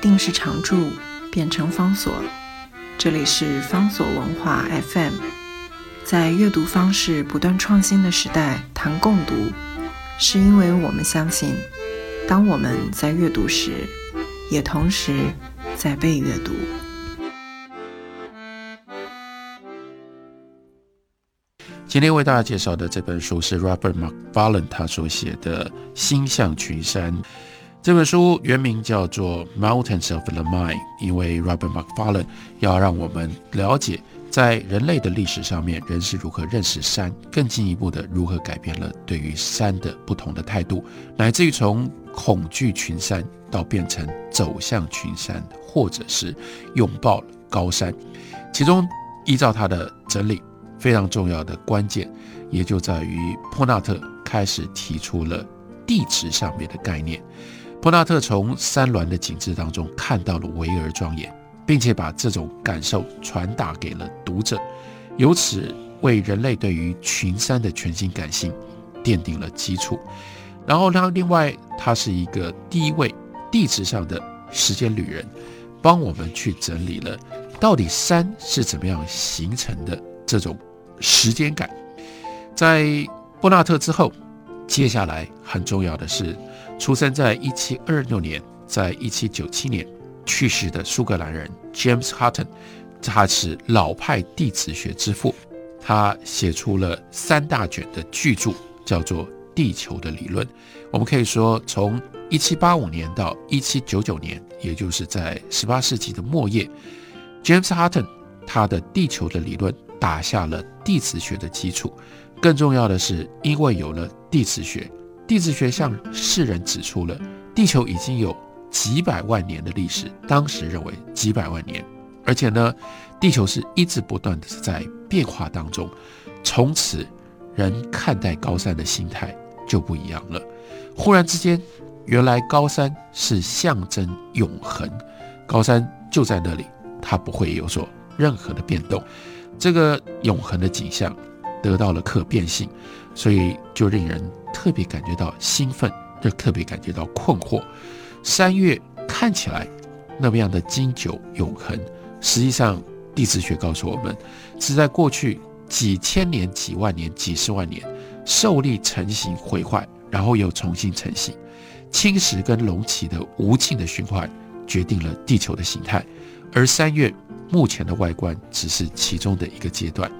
定是常住，变成方所。这里是方所文化 FM，在阅读方式不断创新的时代，谈共读，是因为我们相信，当我们在阅读时，也同时在被阅读。今天为大家介绍的这本书是 Robert McFarlane 他所写的《星象群山》。这本书原名叫做《Mountains of the Mind》，因为 Robert Macfarlane 要让我们了解，在人类的历史上面，人是如何认识山，更进一步的如何改变了对于山的不同的态度，乃至于从恐惧群山到变成走向群山，或者是拥抱高山。其中，依照他的整理，非常重要的关键，也就在于坡纳特开始提出了地质上面的概念。波纳特从山峦的景致当中看到了巍峨庄严，并且把这种感受传达给了读者，由此为人类对于群山的全新感性奠定了基础。然后，呢另外，他是一个第一位地质上的时间旅人，帮我们去整理了到底山是怎么样形成的这种时间感。在波纳特之后，接下来很重要的是。出生在一七二六年，在一七九七年去世的苏格兰人 James Hutton，他是老派地质学之父，他写出了三大卷的巨著，叫做《地球的理论》。我们可以说，从一七八五年到一七九九年，也就是在十八世纪的末叶，James Hutton 他的《地球的理论》打下了地质学的基础。更重要的是，因为有了地质学。地质学向世人指出了地球已经有几百万年的历史，当时认为几百万年，而且呢，地球是一直不断的在变化当中。从此，人看待高山的心态就不一样了。忽然之间，原来高山是象征永恒，高山就在那里，它不会有所任何的变动。这个永恒的景象得到了可变性，所以就令人。特别感觉到兴奋，又特别感觉到困惑。三月看起来那么样的经久永恒，实际上地质学告诉我们，是在过去几千年、几万年、几十万年受力成型、毁坏，然后又重新成型，侵蚀跟隆起的无尽的循环，决定了地球的形态。而三月目前的外观只是其中的一个阶段。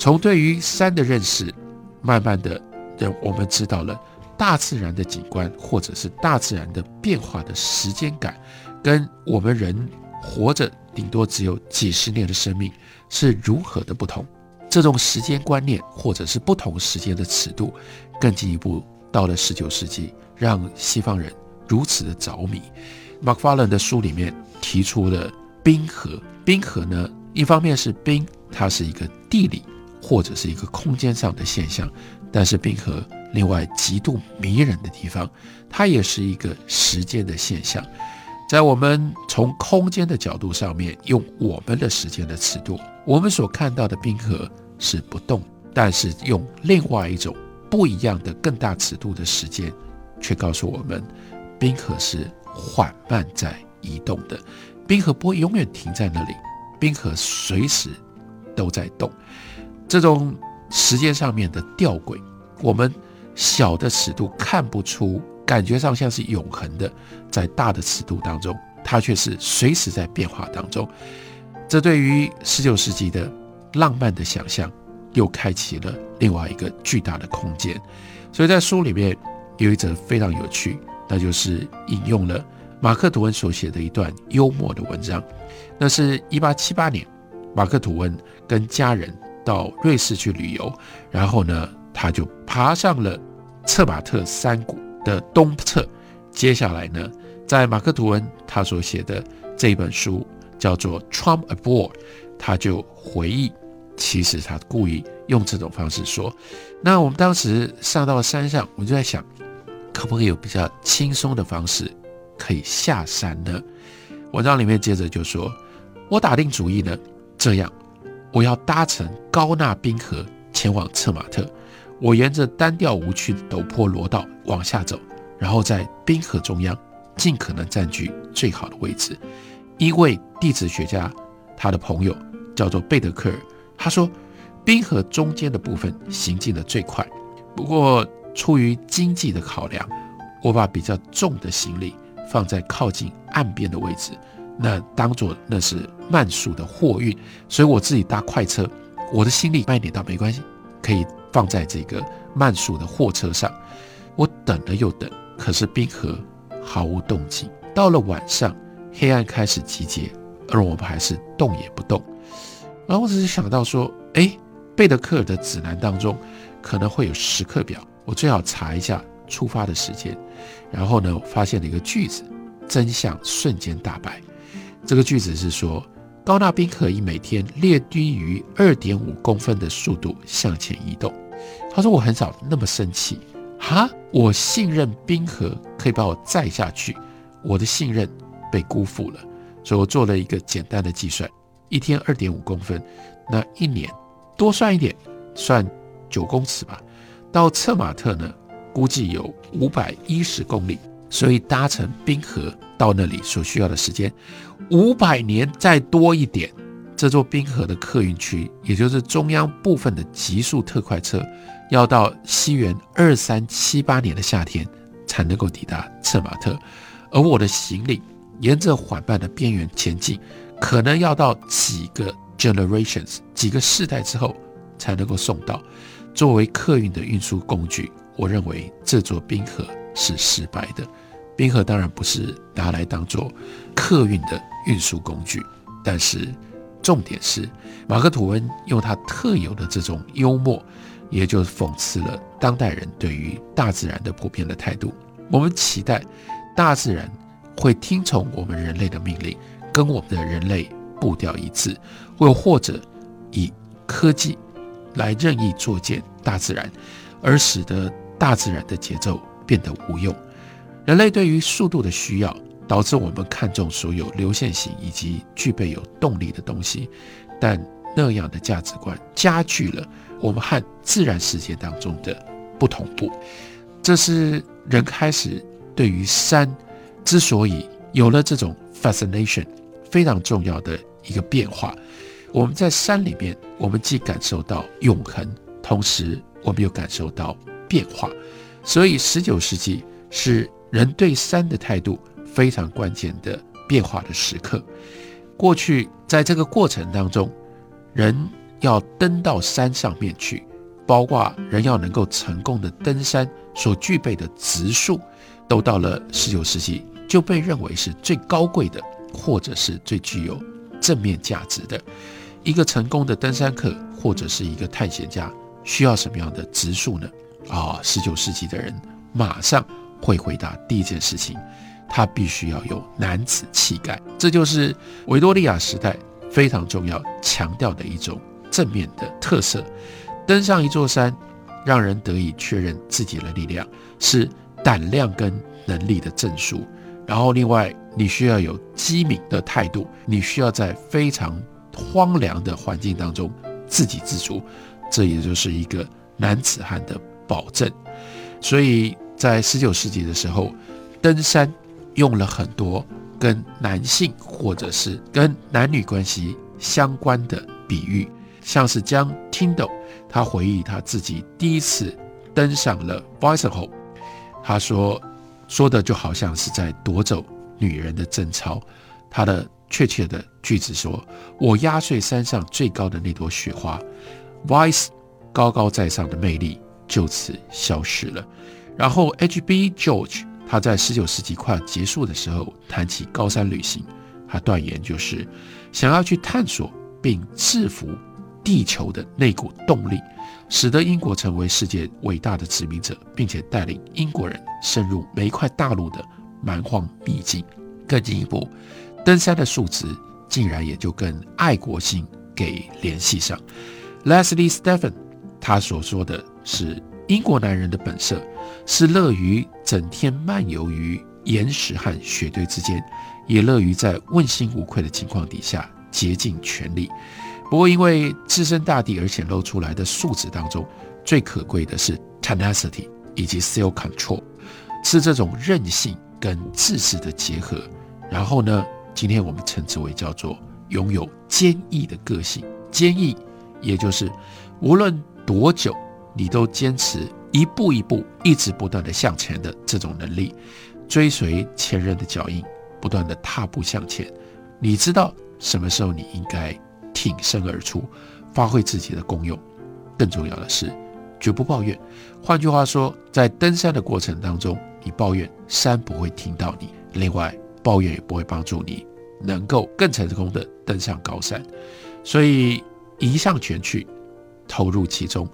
从对于山的认识，慢慢的。让我们知道了大自然的景观，或者是大自然的变化的时间感，跟我们人活着顶多只有几十年的生命是如何的不同。这种时间观念，或者是不同时间的尺度，更进一步到了十九世纪，让西方人如此的着迷。马克法伦的书里面提出了冰河。冰河呢，一方面是冰，它是一个地理或者是一个空间上的现象。但是冰河另外极度迷人的地方，它也是一个时间的现象。在我们从空间的角度上面，用我们的时间的尺度，我们所看到的冰河是不动；但是用另外一种不一样的更大尺度的时间，却告诉我们，冰河是缓慢在移动的。冰河不会永远停在那里，冰河随时都在动。这种。时间上面的吊诡，我们小的尺度看不出，感觉上像是永恒的，在大的尺度当中，它却是随时在变化当中。这对于十九世纪的浪漫的想象，又开启了另外一个巨大的空间。所以在书里面有一则非常有趣，那就是引用了马克吐温所写的一段幽默的文章。那是一八七八年，马克吐温跟家人。到瑞士去旅游，然后呢，他就爬上了策马特山谷的东侧。接下来呢，在马克吐温他所写的这本书叫做《Trump Aboard》，他就回忆，其实他故意用这种方式说。那我们当时上到山上，我就在想，可不可以有比较轻松的方式可以下山呢？文章里面接着就说，我打定主意呢，这样。我要搭乘高纳冰河前往策马特。我沿着单调无趣的陡坡罗道往下走，然后在冰河中央尽可能占据最好的位置。一位地质学家，他的朋友叫做贝德克尔，他说，冰河中间的部分行进的最快。不过，出于经济的考量，我把比较重的行李放在靠近岸边的位置，那当做那是慢速的货运，所以我自己搭快车，我的行李慢一点倒没关系，可以放在这个慢速的货车上。我等了又等，可是冰河毫无动静。到了晚上，黑暗开始集结，而我们还是动也不动。然后我只是想到说，哎，贝德克尔的指南当中可能会有时刻表。我最好查一下出发的时间，然后呢，我发现了一个句子，真相瞬间大白。这个句子是说，高纳冰河以每天略低于二点五公分的速度向前移动。他说我很少那么生气，哈，我信任冰河可以把我载下去，我的信任被辜负了。所以我做了一个简单的计算，一天二点五公分，那一年多算一点，算九公尺吧。到策马特呢，估计有五百一十公里，所以搭乘冰河到那里所需要的时间，五百年再多一点，这座冰河的客运区，也就是中央部分的极速特快车，要到西元二三七八年的夏天才能够抵达策马特，而我的行李沿着缓慢的边缘前进，可能要到几个 generations 几个世代之后才能够送到。作为客运的运输工具，我认为这座冰河是失败的。冰河当然不是拿来当做客运的运输工具，但是重点是马克吐温用他特有的这种幽默，也就讽刺了当代人对于大自然的普遍的态度。我们期待大自然会听从我们人类的命令，跟我们的人类步调一致，又或者以科技。来任意作践大自然，而使得大自然的节奏变得无用。人类对于速度的需要，导致我们看重所有流线型以及具备有动力的东西，但那样的价值观加剧了我们和自然世界当中的不同步。这是人开始对于山之所以有了这种 fascination 非常重要的一个变化。我们在山里面，我们既感受到永恒，同时我们又感受到变化。所以，十九世纪是人对山的态度非常关键的变化的时刻。过去，在这个过程当中，人要登到山上面去，包括人要能够成功的登山所具备的植树，都到了十九世纪就被认为是最高贵的，或者是最具有正面价值的。一个成功的登山客或者是一个探险家需要什么样的植树呢？啊，十九世纪的人马上会回答第一件事情，他必须要有男子气概，这就是维多利亚时代非常重要强调的一种正面的特色。登上一座山，让人得以确认自己的力量，是胆量跟能力的证书。然后，另外你需要有机敏的态度，你需要在非常荒凉的环境当中自给自足，这也就是一个男子汉的保证。所以在十九世纪的时候，登山用了很多跟男性或者是跟男女关系相关的比喻，像是将 Tyndall 他回忆他自己第一次登上了 Bison Hole，他说说的就好像是在夺走女人的贞操，他的。确切的句子说：“我压碎山上最高的那朵雪花，Vice 高高在上的魅力就此消失了。”然后 H.B. George 他在十九世纪快结束的时候谈起高山旅行，他断言就是想要去探索并制服地球的那股动力，使得英国成为世界伟大的殖民者，并且带领英国人深入每一块大陆的蛮荒秘境。更进一步。登山的数值竟然也就跟爱国心给联系上。Leslie Stephen 他所说的是，英国男人的本色是乐于整天漫游于岩石和雪堆之间，也乐于在问心无愧的情况底下竭尽全力。不过，因为置身大地而显露出来的素质当中，最可贵的是 tenacity 以及 self control，是这种韧性跟自识的结合。然后呢，今天我们称之为叫做拥有坚毅的个性。坚毅，也就是无论多久，你都坚持一步一步、一直不断的向前的这种能力，追随前人的脚印，不断的踏步向前。你知道什么时候你应该挺身而出，发挥自己的功用。更重要的是，绝不抱怨。换句话说，在登山的过程当中，你抱怨山不会听到你。另外，抱怨也不会帮助你能够更成功的登上高山。所以，一向全去，投入其中。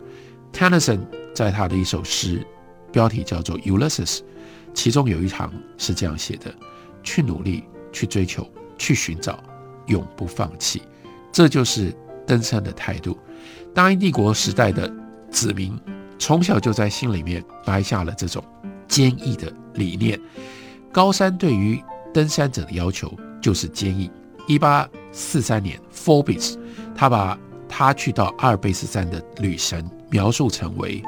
Tennyson 在他的一首诗，标题叫做《Ulysses》，其中有一行是这样写的：“去努力，去追求。”去寻找，永不放弃，这就是登山的态度。大英帝国时代的子民，从小就在心里面埋下了这种坚毅的理念。高山对于登山者的要求就是坚毅。一八四三年，Forbes 他把他去到阿尔卑斯山的旅程描述成为，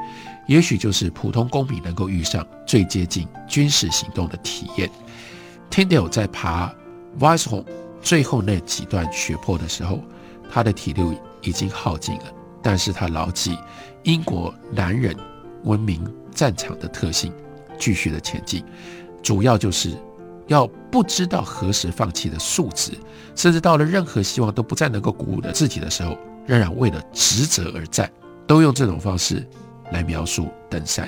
也许就是普通公民能够遇上最接近军事行动的体验。Tyndall 在爬。v i s e o 最后那几段雪坡的时候，他的体力已经耗尽了，但是他牢记英国男人文明战场的特性，继续的前进，主要就是要不知道何时放弃的素质，甚至到了任何希望都不再能够鼓舞的自己的时候，仍然为了职责而战，都用这种方式来描述登山。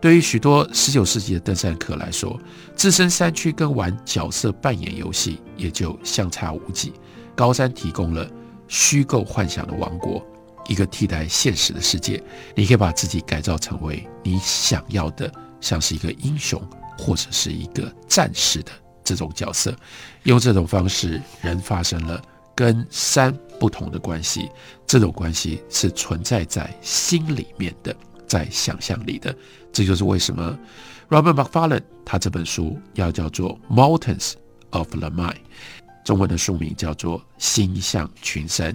对于许多十九世纪的登山客来说，置身山区跟玩角色扮演游戏也就相差无几。高山提供了虚构幻想的王国，一个替代现实的世界。你可以把自己改造成为你想要的，像是一个英雄或者是一个战士的这种角色。用这种方式，人发生了跟山不同的关系。这种关系是存在在心里面的。在想象里的，这就是为什么 Robert McFarlane 他这本书要叫做《Mountains of the Mind》，中文的书名叫做《心向群山》。